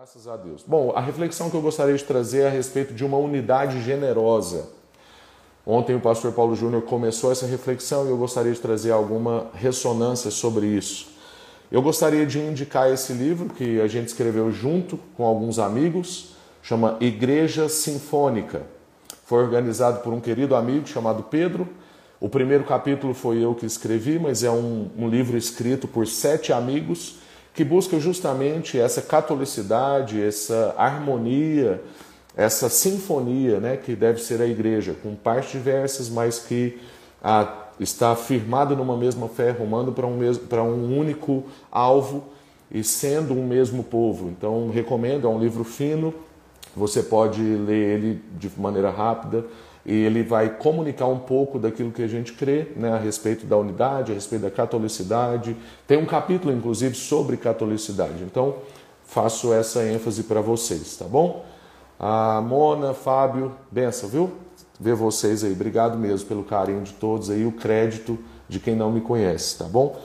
Graças a Deus. Bom, a reflexão que eu gostaria de trazer é a respeito de uma unidade generosa. Ontem o pastor Paulo Júnior começou essa reflexão e eu gostaria de trazer alguma ressonância sobre isso. Eu gostaria de indicar esse livro que a gente escreveu junto com alguns amigos, chama Igreja Sinfônica. Foi organizado por um querido amigo chamado Pedro. O primeiro capítulo foi eu que escrevi, mas é um, um livro escrito por sete amigos que busca justamente essa catolicidade, essa harmonia, essa sinfonia né, que deve ser a igreja, com partes diversas, mas que ah, está firmada numa mesma fé, rumando para um, para um único alvo e sendo um mesmo povo. Então, recomendo, é um livro fino, você pode ler ele de maneira rápida e ele vai comunicar um pouco daquilo que a gente crê né, a respeito da unidade, a respeito da catolicidade. Tem um capítulo, inclusive, sobre catolicidade. Então, faço essa ênfase para vocês, tá bom? A Mona, Fábio, benção, viu? Ver vocês aí. Obrigado mesmo pelo carinho de todos aí, o crédito de quem não me conhece, tá bom?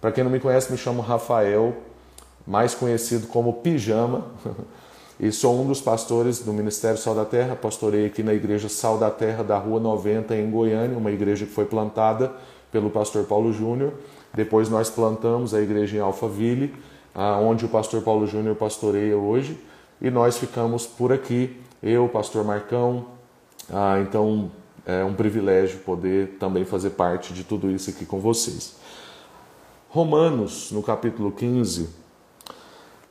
Para quem não me conhece, me chamo Rafael, mais conhecido como Pijama. E sou um dos pastores do Ministério Sal da Terra, pastorei aqui na Igreja Sal da Terra da Rua 90 em Goiânia, uma igreja que foi plantada pelo pastor Paulo Júnior. Depois nós plantamos a igreja em Alphaville, onde o pastor Paulo Júnior pastoreia hoje, e nós ficamos por aqui, eu, pastor Marcão. Ah, então é um privilégio poder também fazer parte de tudo isso aqui com vocês. Romanos, no capítulo 15,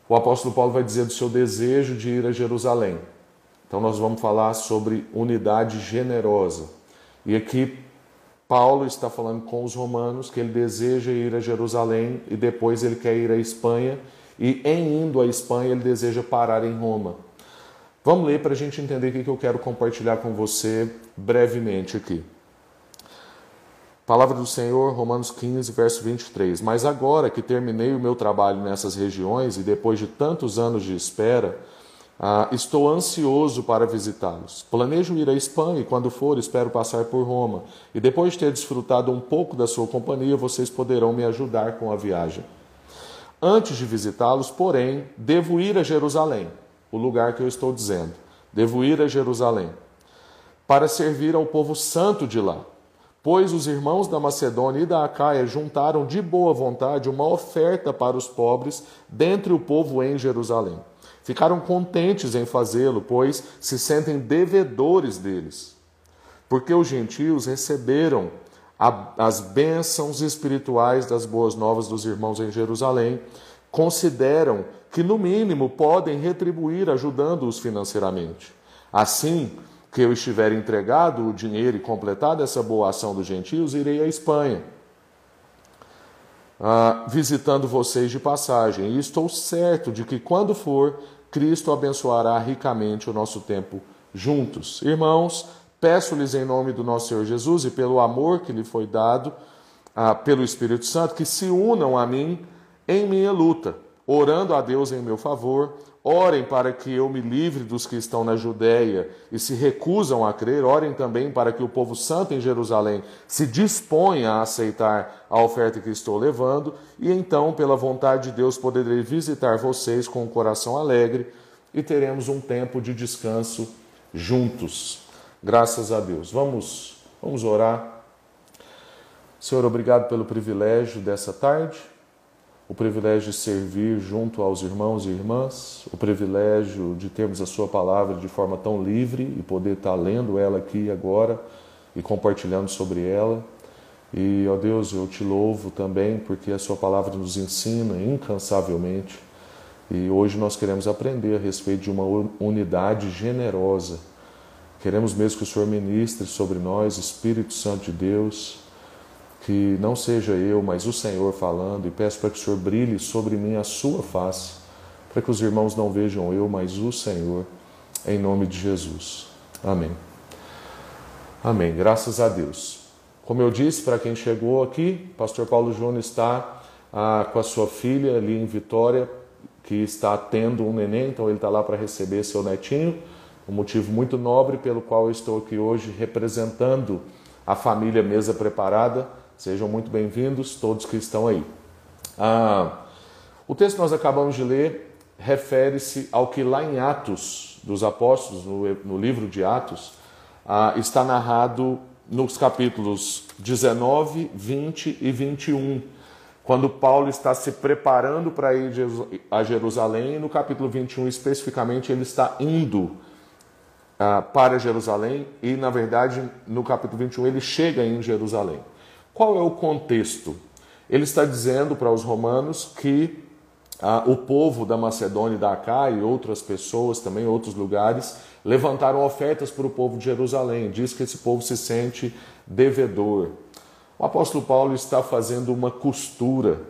o apóstolo Paulo vai dizer do seu desejo de ir a Jerusalém. Então nós vamos falar sobre unidade generosa. E aqui Paulo está falando com os romanos que ele deseja ir a Jerusalém e depois ele quer ir à Espanha e em indo à Espanha ele deseja parar em Roma. Vamos ler para a gente entender o que eu quero compartilhar com você brevemente aqui. Palavra do Senhor, Romanos 15, verso 23. Mas agora que terminei o meu trabalho nessas regiões e depois de tantos anos de espera, ah, estou ansioso para visitá-los. Planejo ir à Espanha e, quando for, espero passar por Roma. E depois de ter desfrutado um pouco da sua companhia, vocês poderão me ajudar com a viagem. Antes de visitá-los, porém, devo ir a Jerusalém, o lugar que eu estou dizendo. Devo ir a Jerusalém para servir ao povo santo de lá Pois os irmãos da Macedônia e da Acaia juntaram de boa vontade uma oferta para os pobres dentre o povo em Jerusalém. Ficaram contentes em fazê-lo, pois se sentem devedores deles. Porque os gentios receberam as bênçãos espirituais das boas novas dos irmãos em Jerusalém, consideram que, no mínimo, podem retribuir ajudando-os financeiramente. Assim, que eu estiver entregado o dinheiro e completado essa boa ação dos gentios, irei à Espanha, ah, visitando vocês de passagem. E estou certo de que, quando for, Cristo abençoará ricamente o nosso tempo juntos. Irmãos, peço-lhes em nome do nosso Senhor Jesus e pelo amor que lhe foi dado ah, pelo Espírito Santo, que se unam a mim em minha luta, orando a Deus em meu favor Orem para que eu me livre dos que estão na Judéia e se recusam a crer. Orem também para que o povo santo em Jerusalém se disponha a aceitar a oferta que estou levando. E então, pela vontade de Deus, poderei visitar vocês com o um coração alegre e teremos um tempo de descanso juntos. Graças a Deus. Vamos, vamos orar. Senhor, obrigado pelo privilégio dessa tarde o privilégio de servir junto aos irmãos e irmãs, o privilégio de termos a Sua palavra de forma tão livre e poder estar lendo ela aqui agora e compartilhando sobre ela. E, ó Deus, eu te louvo também porque a Sua palavra nos ensina incansavelmente. E hoje nós queremos aprender a respeito de uma unidade generosa. Queremos mesmo que o Senhor ministre sobre nós, Espírito Santo de Deus que não seja eu, mas o Senhor falando, e peço para que o Senhor brilhe sobre mim a sua face, para que os irmãos não vejam eu, mas o Senhor, em nome de Jesus. Amém. Amém. Graças a Deus. Como eu disse, para quem chegou aqui, Pastor Paulo Júnior está ah, com a sua filha ali em Vitória, que está tendo um neném, então ele está lá para receber seu netinho. Um motivo muito nobre pelo qual eu estou aqui hoje representando a família Mesa Preparada Sejam muito bem-vindos todos que estão aí. Ah, o texto que nós acabamos de ler refere-se ao que lá em Atos dos Apóstolos, no, no livro de Atos, ah, está narrado nos capítulos 19, 20 e 21, quando Paulo está se preparando para ir a Jerusalém, e no capítulo 21 especificamente ele está indo ah, para Jerusalém, e na verdade no capítulo 21 ele chega em Jerusalém. Qual é o contexto? Ele está dizendo para os romanos que ah, o povo da Macedônia e da Acaia e outras pessoas também, outros lugares, levantaram ofertas para o povo de Jerusalém. Diz que esse povo se sente devedor. O apóstolo Paulo está fazendo uma costura.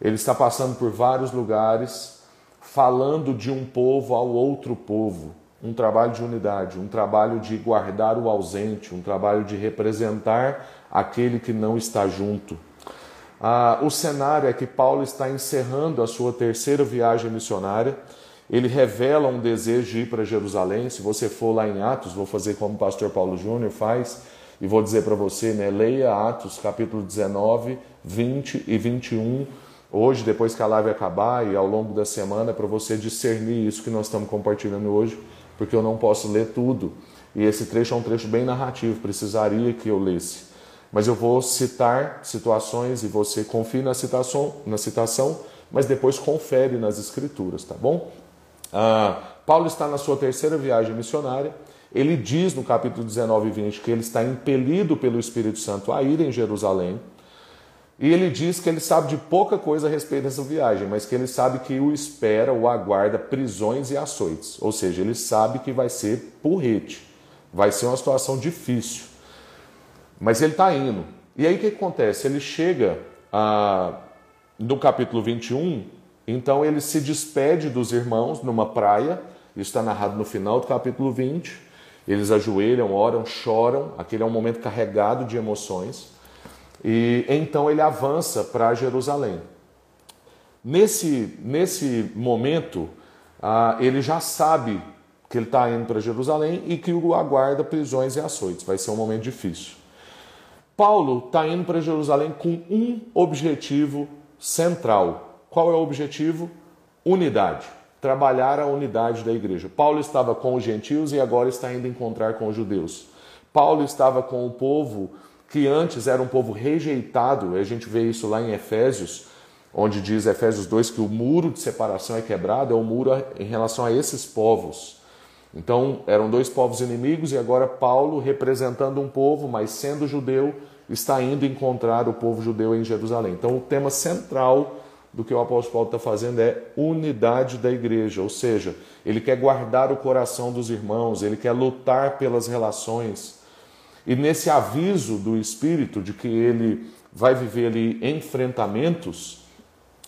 Ele está passando por vários lugares, falando de um povo ao outro povo. Um trabalho de unidade, um trabalho de guardar o ausente, um trabalho de representar aquele que não está junto. Ah, o cenário é que Paulo está encerrando a sua terceira viagem missionária. Ele revela um desejo de ir para Jerusalém. Se você for lá em Atos, vou fazer como o pastor Paulo Júnior faz, e vou dizer para você, né, leia Atos capítulo 19, 20 e 21. Hoje, depois que a live acabar e ao longo da semana, para você discernir isso que nós estamos compartilhando hoje, porque eu não posso ler tudo. E esse trecho é um trecho bem narrativo, precisaria que eu lesse mas eu vou citar situações e você confie na citação, na citação mas depois confere nas escrituras, tá bom? Ah, Paulo está na sua terceira viagem missionária. Ele diz no capítulo 19 e 20 que ele está impelido pelo Espírito Santo a ir em Jerusalém. E ele diz que ele sabe de pouca coisa a respeito dessa viagem, mas que ele sabe que o espera, o aguarda prisões e açoites. Ou seja, ele sabe que vai ser porrete, vai ser uma situação difícil. Mas ele está indo. E aí o que acontece? Ele chega a, no capítulo 21, então ele se despede dos irmãos numa praia, isso está narrado no final do capítulo 20. Eles ajoelham, oram, choram, aquele é um momento carregado de emoções. E então ele avança para Jerusalém. Nesse, nesse momento, ah, ele já sabe que ele está indo para Jerusalém e que o aguarda prisões e açoites. Vai ser um momento difícil. Paulo está indo para Jerusalém com um objetivo central. Qual é o objetivo? Unidade. Trabalhar a unidade da igreja. Paulo estava com os gentios e agora está indo encontrar com os judeus. Paulo estava com o povo que antes era um povo rejeitado, a gente vê isso lá em Efésios, onde diz Efésios 2 que o muro de separação é quebrado, é o muro em relação a esses povos. Então, eram dois povos inimigos e agora Paulo, representando um povo, mas sendo judeu, está indo encontrar o povo judeu em Jerusalém. Então, o tema central do que o apóstolo Paulo está fazendo é unidade da igreja, ou seja, ele quer guardar o coração dos irmãos, ele quer lutar pelas relações. E nesse aviso do Espírito de que ele vai viver ali enfrentamentos,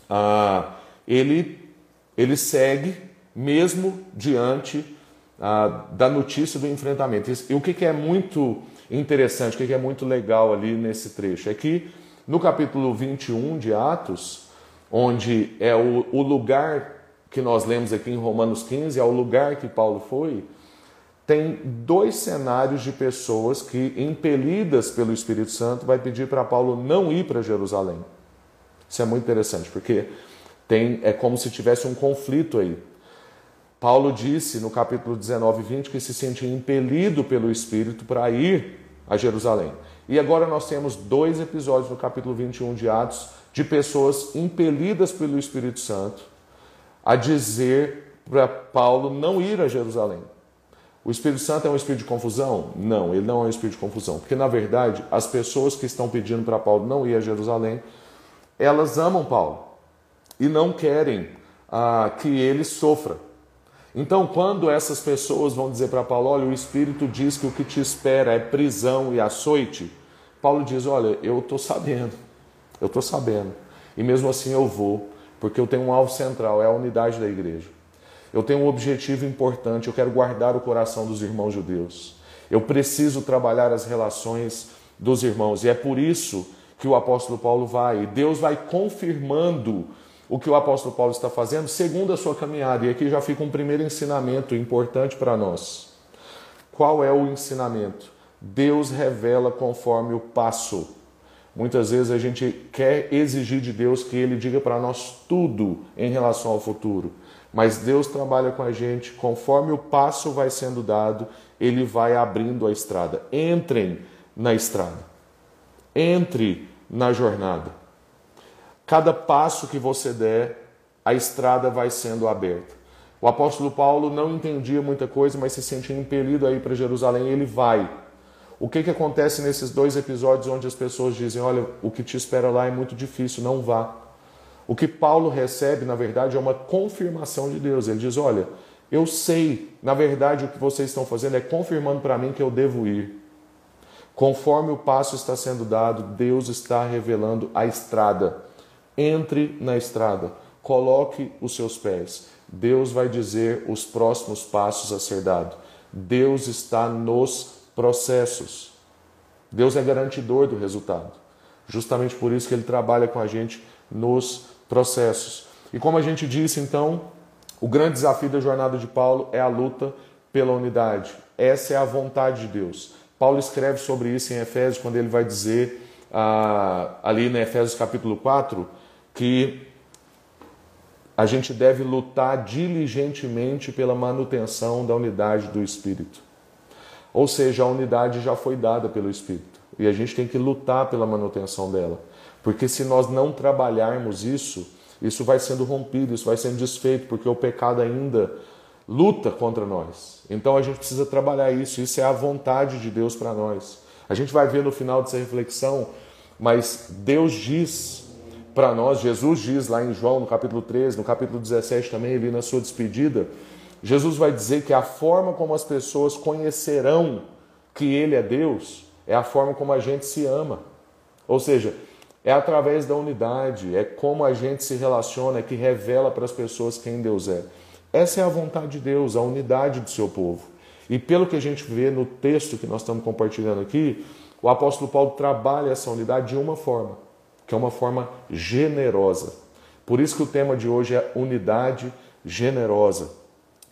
ah, ele, ele segue mesmo diante ah, da notícia do enfrentamento. E o que, que é muito interessante, o que, que é muito legal ali nesse trecho? É que no capítulo 21 de Atos, onde é o, o lugar que nós lemos aqui em Romanos 15, é o lugar que Paulo foi, tem dois cenários de pessoas que, impelidas pelo Espírito Santo, vai pedir para Paulo não ir para Jerusalém. Isso é muito interessante, porque tem, é como se tivesse um conflito aí. Paulo disse no capítulo 19 e 20 que se sentia impelido pelo Espírito para ir a Jerusalém. E agora nós temos dois episódios no capítulo 21 de Atos de pessoas impelidas pelo Espírito Santo a dizer para Paulo não ir a Jerusalém. O Espírito Santo é um espírito de confusão? Não, ele não é um espírito de confusão. Porque, na verdade, as pessoas que estão pedindo para Paulo não ir a Jerusalém, elas amam Paulo e não querem ah, que ele sofra. Então, quando essas pessoas vão dizer para Paulo: olha, o Espírito diz que o que te espera é prisão e açoite, Paulo diz: olha, eu estou sabendo, eu estou sabendo, e mesmo assim eu vou, porque eu tenho um alvo central, é a unidade da igreja. Eu tenho um objetivo importante, eu quero guardar o coração dos irmãos judeus. Eu preciso trabalhar as relações dos irmãos, e é por isso que o apóstolo Paulo vai, e Deus vai confirmando o que o apóstolo Paulo está fazendo segundo a sua caminhada. E aqui já fica um primeiro ensinamento importante para nós. Qual é o ensinamento? Deus revela conforme o passo. Muitas vezes a gente quer exigir de Deus que Ele diga para nós tudo em relação ao futuro. Mas Deus trabalha com a gente, conforme o passo vai sendo dado, Ele vai abrindo a estrada. Entrem na estrada. Entre na jornada. Cada passo que você der, a estrada vai sendo aberta. O apóstolo Paulo não entendia muita coisa, mas se sentia impelido a ir para Jerusalém, ele vai. O que, que acontece nesses dois episódios onde as pessoas dizem: Olha, o que te espera lá é muito difícil, não vá. O que Paulo recebe, na verdade, é uma confirmação de Deus. Ele diz: Olha, eu sei, na verdade, o que vocês estão fazendo é confirmando para mim que eu devo ir. Conforme o passo está sendo dado, Deus está revelando a estrada. Entre na estrada, coloque os seus pés. Deus vai dizer os próximos passos a ser dado. Deus está nos processos. Deus é garantidor do resultado. Justamente por isso que ele trabalha com a gente nos processos. E como a gente disse, então, o grande desafio da jornada de Paulo é a luta pela unidade. Essa é a vontade de Deus. Paulo escreve sobre isso em Efésios, quando ele vai dizer, ah, ali em Efésios capítulo 4, que a gente deve lutar diligentemente pela manutenção da unidade do Espírito. Ou seja, a unidade já foi dada pelo Espírito e a gente tem que lutar pela manutenção dela. Porque se nós não trabalharmos isso, isso vai sendo rompido, isso vai sendo desfeito, porque o pecado ainda luta contra nós. Então a gente precisa trabalhar isso, isso é a vontade de Deus para nós. A gente vai ver no final dessa reflexão, mas Deus diz para nós, Jesus diz lá em João, no capítulo 13, no capítulo 17 também, ali na sua despedida, Jesus vai dizer que a forma como as pessoas conhecerão que Ele é Deus é a forma como a gente se ama. Ou seja, é através da unidade, é como a gente se relaciona, é que revela para as pessoas quem Deus é. Essa é a vontade de Deus, a unidade do seu povo. E pelo que a gente vê no texto que nós estamos compartilhando aqui, o apóstolo Paulo trabalha essa unidade de uma forma que é uma forma generosa. Por isso que o tema de hoje é unidade generosa.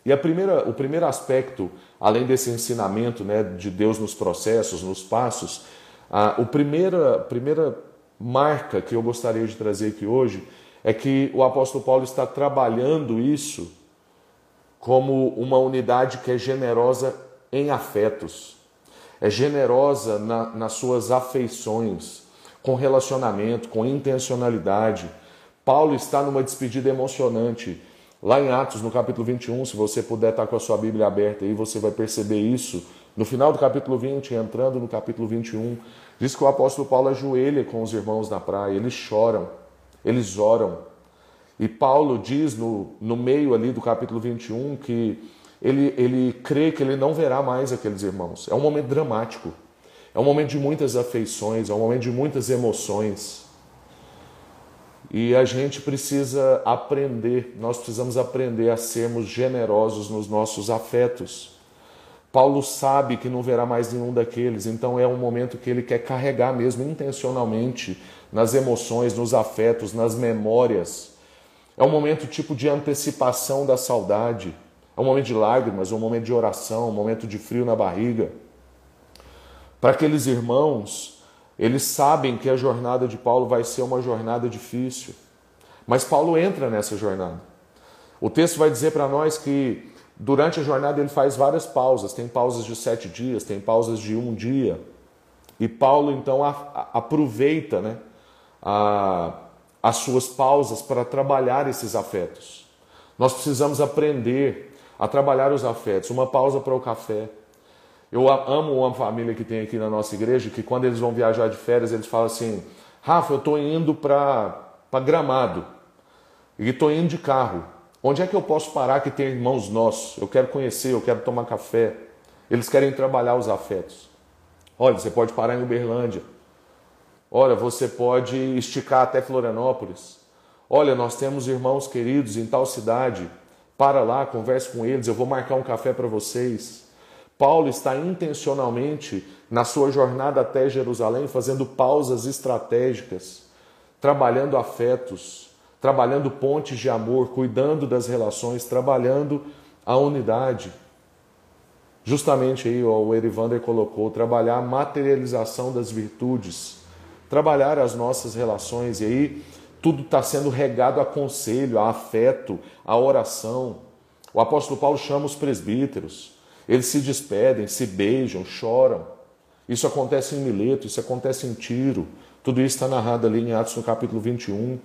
E primeira, o primeiro aspecto, além desse ensinamento né, de Deus nos processos, nos passos, a, a primeira, primeira marca que eu gostaria de trazer aqui hoje é que o apóstolo Paulo está trabalhando isso como uma unidade que é generosa em afetos, é generosa na, nas suas afeições, com relacionamento, com intencionalidade. Paulo está numa despedida emocionante. Lá em Atos, no capítulo 21, se você puder estar com a sua Bíblia aberta aí, você vai perceber isso. No final do capítulo 20, entrando no capítulo 21, diz que o apóstolo Paulo ajoelha com os irmãos na praia, eles choram, eles oram. E Paulo diz no, no meio ali do capítulo 21 que ele, ele crê que ele não verá mais aqueles irmãos. É um momento dramático. É um momento de muitas afeições, é um momento de muitas emoções. E a gente precisa aprender, nós precisamos aprender a sermos generosos nos nossos afetos. Paulo sabe que não verá mais nenhum daqueles, então é um momento que ele quer carregar mesmo intencionalmente nas emoções, nos afetos, nas memórias. É um momento tipo de antecipação da saudade. É um momento de lágrimas, um momento de oração, um momento de frio na barriga. Para aqueles irmãos, eles sabem que a jornada de Paulo vai ser uma jornada difícil, mas Paulo entra nessa jornada. O texto vai dizer para nós que durante a jornada ele faz várias pausas, tem pausas de sete dias, tem pausas de um dia, e Paulo então a, a, aproveita né, a, as suas pausas para trabalhar esses afetos. Nós precisamos aprender a trabalhar os afetos, uma pausa para o café, eu amo uma família que tem aqui na nossa igreja que quando eles vão viajar de férias, eles falam assim: Rafa, eu estou indo para Gramado e estou indo de carro. Onde é que eu posso parar que tem irmãos nossos? Eu quero conhecer, eu quero tomar café. Eles querem trabalhar os afetos. Olha, você pode parar em Uberlândia. Olha, você pode esticar até Florianópolis. Olha, nós temos irmãos queridos em tal cidade. Para lá, converse com eles, eu vou marcar um café para vocês. Paulo está intencionalmente na sua jornada até Jerusalém fazendo pausas estratégicas, trabalhando afetos, trabalhando pontes de amor, cuidando das relações, trabalhando a unidade. Justamente aí ó, o Erivander colocou trabalhar a materialização das virtudes, trabalhar as nossas relações. E aí tudo está sendo regado a conselho, a afeto, a oração. O apóstolo Paulo chama os presbíteros. Eles se despedem, se beijam, choram. Isso acontece em Mileto, isso acontece em Tiro. Tudo isso está narrado ali em Atos no capítulo 21.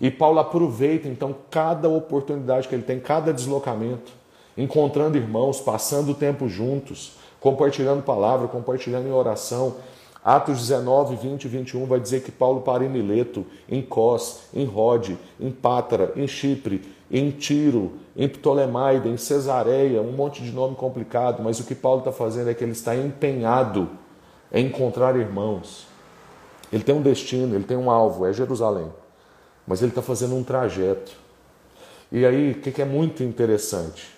E Paulo aproveita então cada oportunidade que ele tem, cada deslocamento, encontrando irmãos, passando o tempo juntos, compartilhando palavra, compartilhando em oração. Atos 19, 20 e 21 vai dizer que Paulo para em Mileto, em Cós, em Rode, em Pátara, em Chipre, em Tiro, em Ptolemaida, em Cesareia, um monte de nome complicado, mas o que Paulo está fazendo é que ele está empenhado em encontrar irmãos. Ele tem um destino, ele tem um alvo, é Jerusalém mas ele está fazendo um trajeto. E aí, o que é muito interessante?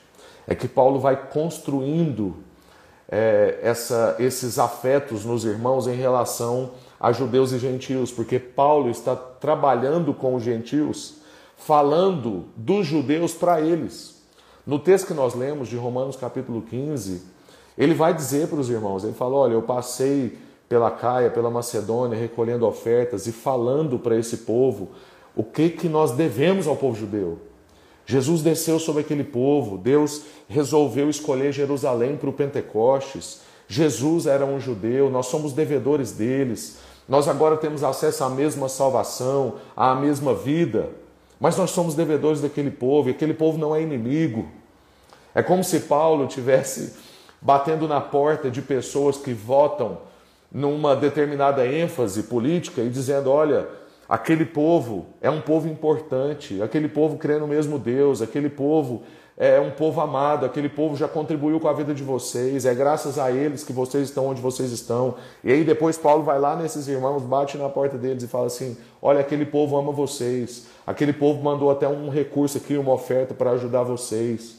É que Paulo vai construindo é, essa, esses afetos nos irmãos em relação a judeus e gentios, porque Paulo está trabalhando com os gentios, falando dos judeus para eles. No texto que nós lemos de Romanos capítulo 15, ele vai dizer para os irmãos, ele fala, olha, eu passei pela Caia, pela Macedônia, recolhendo ofertas e falando para esse povo o que, que nós devemos ao povo judeu. Jesus desceu sobre aquele povo, Deus resolveu escolher Jerusalém para o Pentecostes. Jesus era um judeu, nós somos devedores deles. Nós agora temos acesso à mesma salvação, à mesma vida, mas nós somos devedores daquele povo e aquele povo não é inimigo. É como se Paulo tivesse batendo na porta de pessoas que votam numa determinada ênfase política e dizendo: olha, Aquele povo é um povo importante, aquele povo crê no mesmo Deus, aquele povo é um povo amado, aquele povo já contribuiu com a vida de vocês, é graças a eles que vocês estão onde vocês estão. E aí depois Paulo vai lá nesses irmãos, bate na porta deles e fala assim: Olha, aquele povo ama vocês, aquele povo mandou até um recurso aqui, uma oferta para ajudar vocês.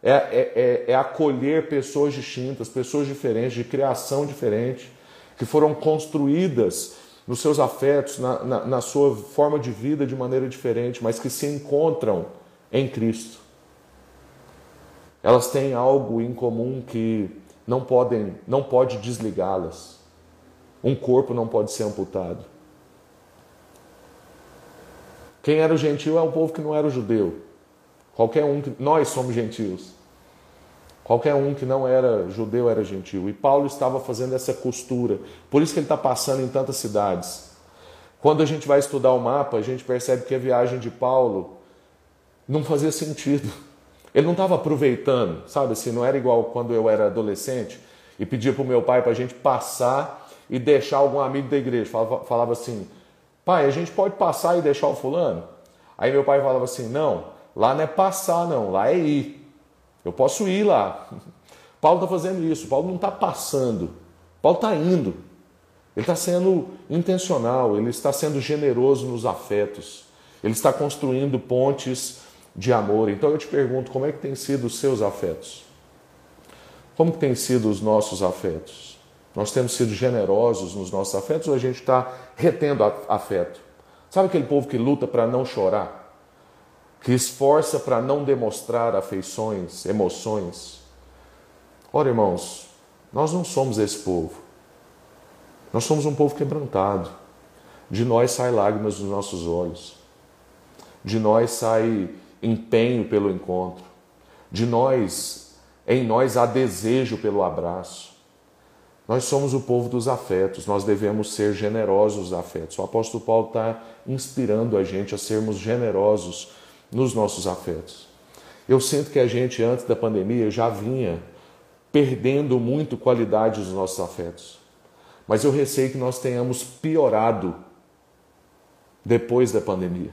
É, é, é, é acolher pessoas distintas, pessoas diferentes, de criação diferente, que foram construídas nos seus afetos, na, na, na sua forma de vida de maneira diferente, mas que se encontram em Cristo. Elas têm algo em comum que não podem, não pode desligá-las. Um corpo não pode ser amputado. Quem era o gentil é o povo que não era o judeu. Qualquer um que nós somos gentios. Qualquer um que não era judeu era gentil. E Paulo estava fazendo essa costura. Por isso que ele está passando em tantas cidades. Quando a gente vai estudar o mapa, a gente percebe que a viagem de Paulo não fazia sentido. Ele não estava aproveitando, sabe assim, não era igual quando eu era adolescente e pedia para o meu pai para a gente passar e deixar algum amigo da igreja. Falava, falava assim, pai, a gente pode passar e deixar o fulano? Aí meu pai falava assim, não, lá não é passar não, lá é ir. Eu posso ir lá. Paulo está fazendo isso. Paulo não está passando. Paulo está indo. Ele está sendo intencional, ele está sendo generoso nos afetos. Ele está construindo pontes de amor. Então eu te pergunto, como é que tem sido os seus afetos? Como que tem sido os nossos afetos? Nós temos sido generosos nos nossos afetos ou a gente está retendo afeto? Sabe aquele povo que luta para não chorar? que esforça para não demonstrar afeições, emoções. Ora, irmãos, nós não somos esse povo. Nós somos um povo quebrantado. De nós sai lágrimas dos nossos olhos. De nós sai empenho pelo encontro. De nós, em nós há desejo pelo abraço. Nós somos o povo dos afetos, nós devemos ser generosos afetos. O apóstolo Paulo está inspirando a gente a sermos generosos nos nossos afetos. Eu sinto que a gente, antes da pandemia, já vinha perdendo muito qualidade dos nossos afetos. Mas eu receio que nós tenhamos piorado depois da pandemia.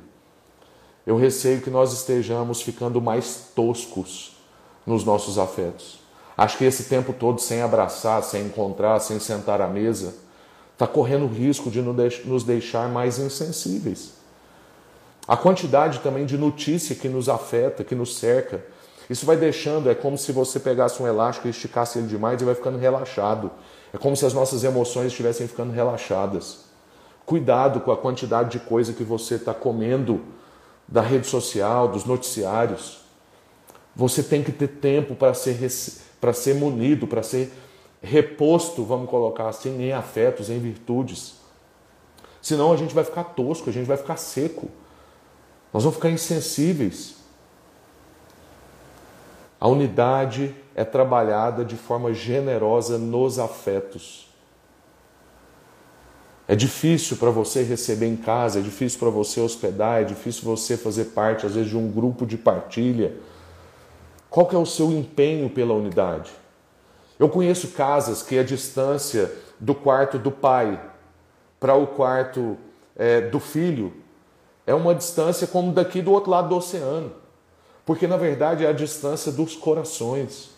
Eu receio que nós estejamos ficando mais toscos nos nossos afetos. Acho que esse tempo todo sem abraçar, sem encontrar, sem sentar à mesa, está correndo o risco de nos deixar mais insensíveis. A quantidade também de notícia que nos afeta, que nos cerca. Isso vai deixando, é como se você pegasse um elástico e esticasse ele demais e vai ficando relaxado. É como se as nossas emoções estivessem ficando relaxadas. Cuidado com a quantidade de coisa que você está comendo da rede social, dos noticiários. Você tem que ter tempo para ser, para ser munido, para ser reposto, vamos colocar assim, em afetos, em virtudes. Senão a gente vai ficar tosco, a gente vai ficar seco. Nós vamos ficar insensíveis. A unidade é trabalhada de forma generosa nos afetos. É difícil para você receber em casa, é difícil para você hospedar, é difícil você fazer parte, às vezes, de um grupo de partilha. Qual que é o seu empenho pela unidade? Eu conheço casas que a distância do quarto do pai para o quarto é, do filho é uma distância como daqui do outro lado do oceano. Porque na verdade é a distância dos corações.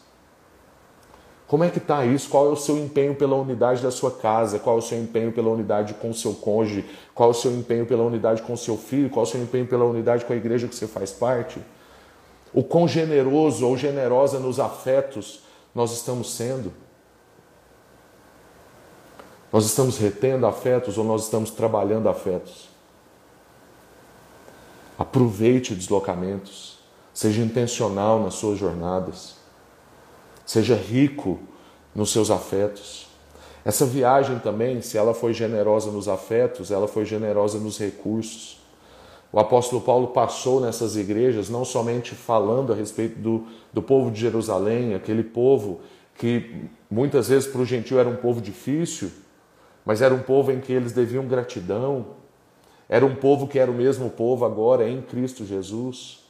Como é que está isso? Qual é o seu empenho pela unidade da sua casa? Qual é o seu empenho pela unidade com o seu cônjuge? Qual é o seu empenho pela unidade com o seu filho? Qual é o seu empenho pela unidade com a igreja que você faz parte? O quão generoso ou generosa nos afetos nós estamos sendo? Nós estamos retendo afetos ou nós estamos trabalhando afetos? Aproveite deslocamentos, seja intencional nas suas jornadas. Seja rico nos seus afetos. Essa viagem também, se ela foi generosa nos afetos, ela foi generosa nos recursos. O apóstolo Paulo passou nessas igrejas não somente falando a respeito do, do povo de Jerusalém, aquele povo que muitas vezes para o gentil era um povo difícil, mas era um povo em que eles deviam gratidão, era um povo que era o mesmo povo agora em Cristo Jesus.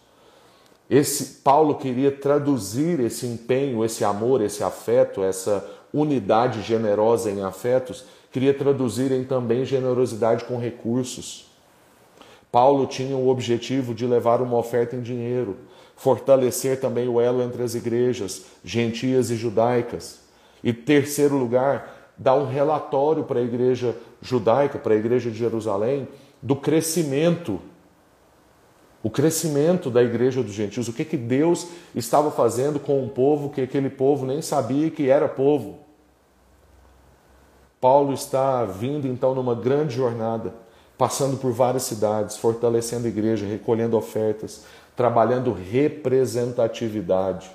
Esse Paulo queria traduzir esse empenho, esse amor, esse afeto, essa unidade generosa em afetos, queria traduzir em também generosidade com recursos. Paulo tinha o objetivo de levar uma oferta em dinheiro, fortalecer também o elo entre as igrejas, gentias e judaicas. E terceiro lugar, dar um relatório para a igreja judaica, para a igreja de Jerusalém, do crescimento o crescimento da igreja dos gentios, o que, que Deus estava fazendo com um povo que aquele povo nem sabia que era povo. Paulo está vindo então numa grande jornada, passando por várias cidades, fortalecendo a igreja, recolhendo ofertas, trabalhando representatividade.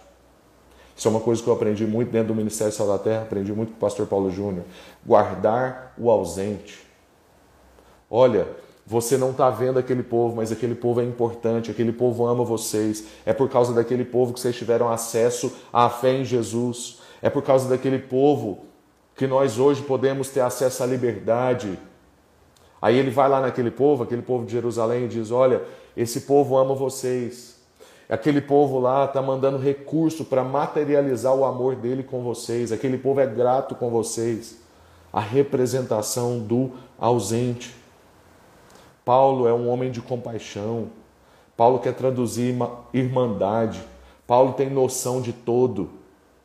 Isso é uma coisa que eu aprendi muito dentro do Ministério Sal da Terra, aprendi muito com o pastor Paulo Júnior. Guardar o ausente. Olha, você não está vendo aquele povo, mas aquele povo é importante, aquele povo ama vocês. É por causa daquele povo que vocês tiveram acesso à fé em Jesus. É por causa daquele povo que nós hoje podemos ter acesso à liberdade. Aí ele vai lá naquele povo, aquele povo de Jerusalém, e diz: Olha, esse povo ama vocês. Aquele povo lá está mandando recurso para materializar o amor dele com vocês. Aquele povo é grato com vocês. A representação do ausente. Paulo é um homem de compaixão. Paulo quer traduzir irmandade. Paulo tem noção de todo.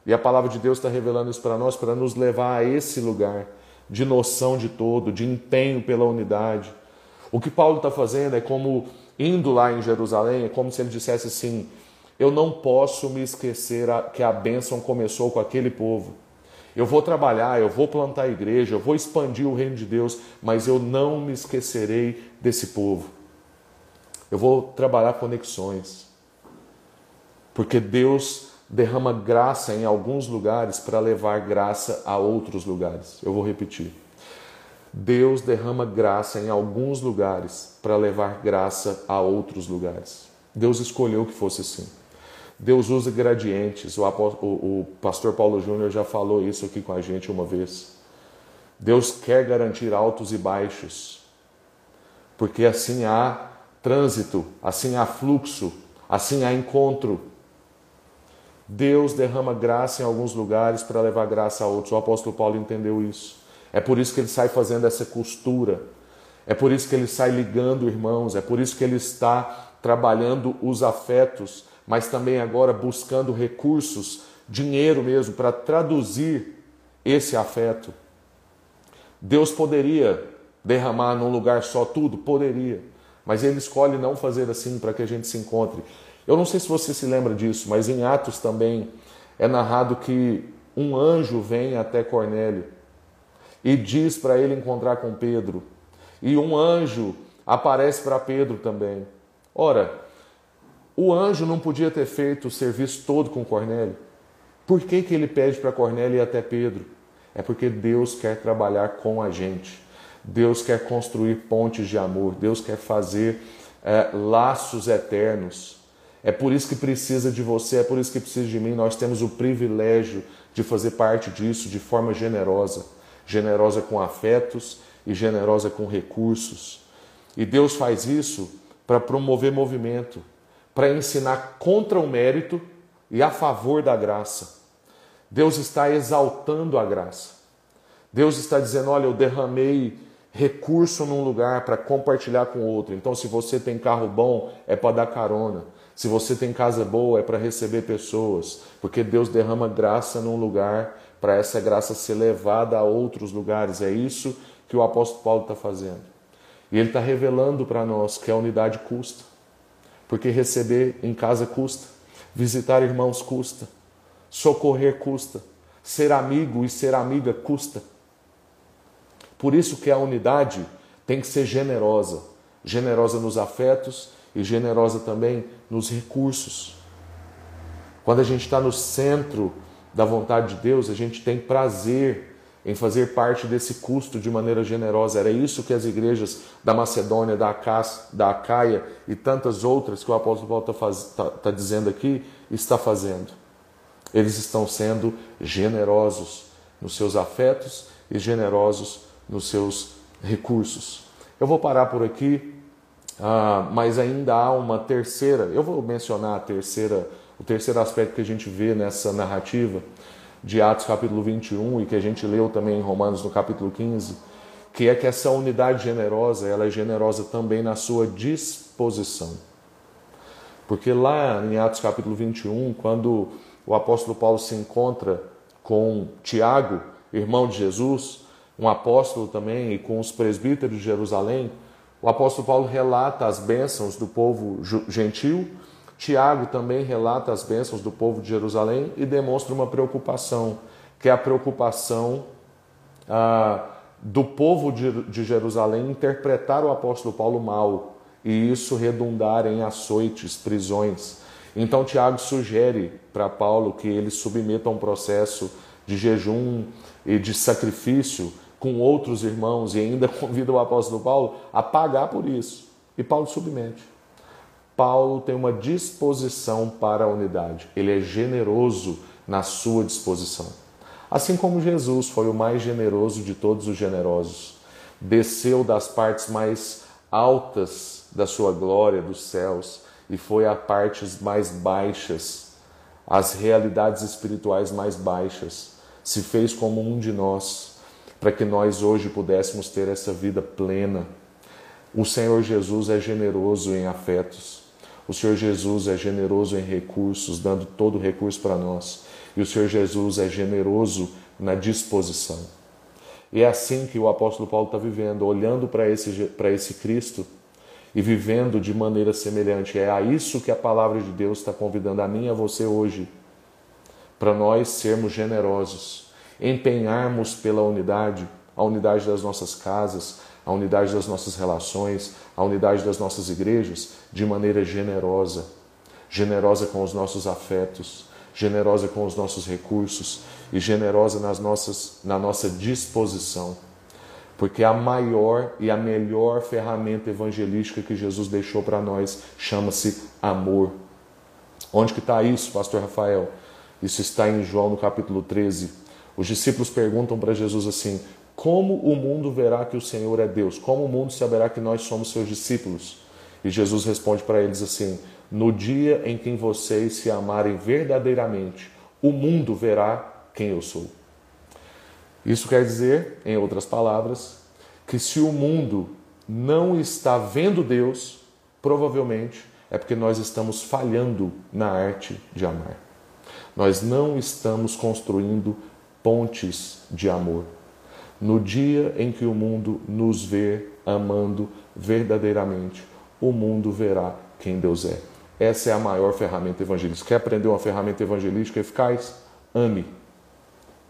E a palavra de Deus está revelando isso para nós, para nos levar a esse lugar de noção de todo, de empenho pela unidade. O que Paulo está fazendo é como indo lá em Jerusalém, é como se ele dissesse assim: Eu não posso me esquecer que a bênção começou com aquele povo. Eu vou trabalhar, eu vou plantar a igreja, eu vou expandir o reino de Deus, mas eu não me esquecerei desse povo. Eu vou trabalhar conexões. Porque Deus derrama graça em alguns lugares para levar graça a outros lugares. Eu vou repetir. Deus derrama graça em alguns lugares para levar graça a outros lugares. Deus escolheu que fosse assim. Deus usa gradientes. O, apóstolo, o, pastor Paulo Júnior já falou isso aqui com a gente uma vez. Deus quer garantir altos e baixos, porque assim há trânsito, assim há fluxo, assim há encontro. Deus derrama graça em alguns lugares para levar graça a outros. O apóstolo Paulo entendeu isso. É por isso que ele sai fazendo essa costura. É por isso que ele sai ligando irmãos. É por isso que ele está trabalhando os afetos mas também agora buscando recursos, dinheiro mesmo, para traduzir esse afeto. Deus poderia derramar num lugar só tudo? Poderia. Mas ele escolhe não fazer assim para que a gente se encontre. Eu não sei se você se lembra disso, mas em Atos também é narrado que um anjo vem até Cornélio e diz para ele encontrar com Pedro. E um anjo aparece para Pedro também. Ora, o anjo não podia ter feito o serviço todo com Cornélio. Por que, que ele pede para Cornélio ir até Pedro? É porque Deus quer trabalhar com a gente. Deus quer construir pontes de amor, Deus quer fazer é, laços eternos. É por isso que precisa de você, é por isso que precisa de mim. Nós temos o privilégio de fazer parte disso de forma generosa generosa com afetos e generosa com recursos. E Deus faz isso para promover movimento, para ensinar contra o mérito e a favor da graça. Deus está exaltando a graça. Deus está dizendo: olha, eu derramei recurso num lugar para compartilhar com outro. Então, se você tem carro bom, é para dar carona. Se você tem casa boa, é para receber pessoas. Porque Deus derrama graça num lugar para essa graça ser levada a outros lugares. É isso que o apóstolo Paulo está fazendo. E ele está revelando para nós que a unidade custa. Porque receber em casa custa, visitar irmãos custa, socorrer custa, ser amigo e ser amiga custa. Por isso que a unidade tem que ser generosa, generosa nos afetos e generosa também nos recursos. Quando a gente está no centro da vontade de Deus, a gente tem prazer em fazer parte desse custo de maneira generosa. Era isso que as igrejas da Macedônia, da, Acás, da Acaia e tantas outras que o apóstolo Paulo está tá, tá dizendo aqui, está fazendo. Eles estão sendo generosos nos seus afetos e generosos nos seus recursos. Eu vou parar por aqui, ah, mas ainda há uma terceira, eu vou mencionar a terceira o terceiro aspecto que a gente vê nessa narrativa de Atos capítulo 21 e que a gente leu também em Romanos no capítulo 15, que é que essa unidade generosa, ela é generosa também na sua disposição. Porque lá em Atos capítulo 21, quando o apóstolo Paulo se encontra com Tiago, irmão de Jesus, um apóstolo também, e com os presbíteros de Jerusalém, o apóstolo Paulo relata as bênçãos do povo gentil Tiago também relata as bênçãos do povo de Jerusalém e demonstra uma preocupação, que é a preocupação ah, do povo de, de Jerusalém interpretar o apóstolo Paulo mal e isso redundar em açoites, prisões. Então Tiago sugere para Paulo que ele submeta a um processo de jejum e de sacrifício com outros irmãos e ainda convida o apóstolo Paulo a pagar por isso. E Paulo submete. Paulo tem uma disposição para a unidade. Ele é generoso na sua disposição. Assim como Jesus foi o mais generoso de todos os generosos, desceu das partes mais altas da sua glória dos céus e foi a partes mais baixas, as realidades espirituais mais baixas, se fez como um de nós, para que nós hoje pudéssemos ter essa vida plena. O Senhor Jesus é generoso em afetos. O Senhor Jesus é generoso em recursos, dando todo o recurso para nós. E o Senhor Jesus é generoso na disposição. E é assim que o apóstolo Paulo está vivendo, olhando para esse, esse Cristo e vivendo de maneira semelhante. É a isso que a palavra de Deus está convidando a mim e a você hoje, para nós sermos generosos, empenharmos pela unidade, a unidade das nossas casas, a unidade das nossas relações, a unidade das nossas igrejas de maneira generosa, generosa com os nossos afetos, generosa com os nossos recursos e generosa nas nossas, na nossa disposição. Porque a maior e a melhor ferramenta evangelística que Jesus deixou para nós chama-se amor. Onde que está isso, pastor Rafael? Isso está em João no capítulo 13. Os discípulos perguntam para Jesus assim: como o mundo verá que o Senhor é Deus? Como o mundo saberá que nós somos seus discípulos? E Jesus responde para eles assim: No dia em que vocês se amarem verdadeiramente, o mundo verá quem eu sou. Isso quer dizer, em outras palavras, que se o mundo não está vendo Deus, provavelmente é porque nós estamos falhando na arte de amar. Nós não estamos construindo pontes de amor no dia em que o mundo nos vê amando verdadeiramente, o mundo verá quem Deus é. Essa é a maior ferramenta evangelística. Quer aprender uma ferramenta evangelística eficaz? Ame.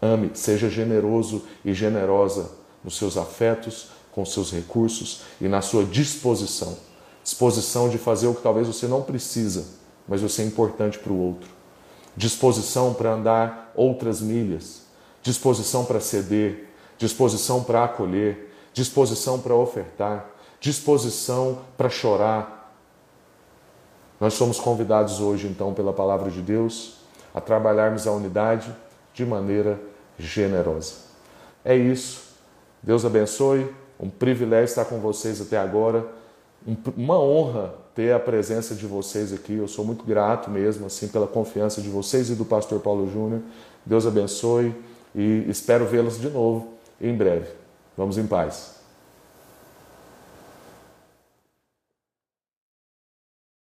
Ame, seja generoso e generosa nos seus afetos, com seus recursos e na sua disposição. Disposição de fazer o que talvez você não precisa, mas você é importante para o outro. Disposição para andar outras milhas. Disposição para ceder, disposição para acolher, disposição para ofertar, disposição para chorar. Nós somos convidados hoje, então, pela palavra de Deus, a trabalharmos a unidade de maneira generosa. É isso. Deus abençoe. Um privilégio estar com vocês até agora. Uma honra ter a presença de vocês aqui. Eu sou muito grato mesmo assim pela confiança de vocês e do pastor Paulo Júnior. Deus abençoe e espero vê-los de novo em breve. Vamos em paz.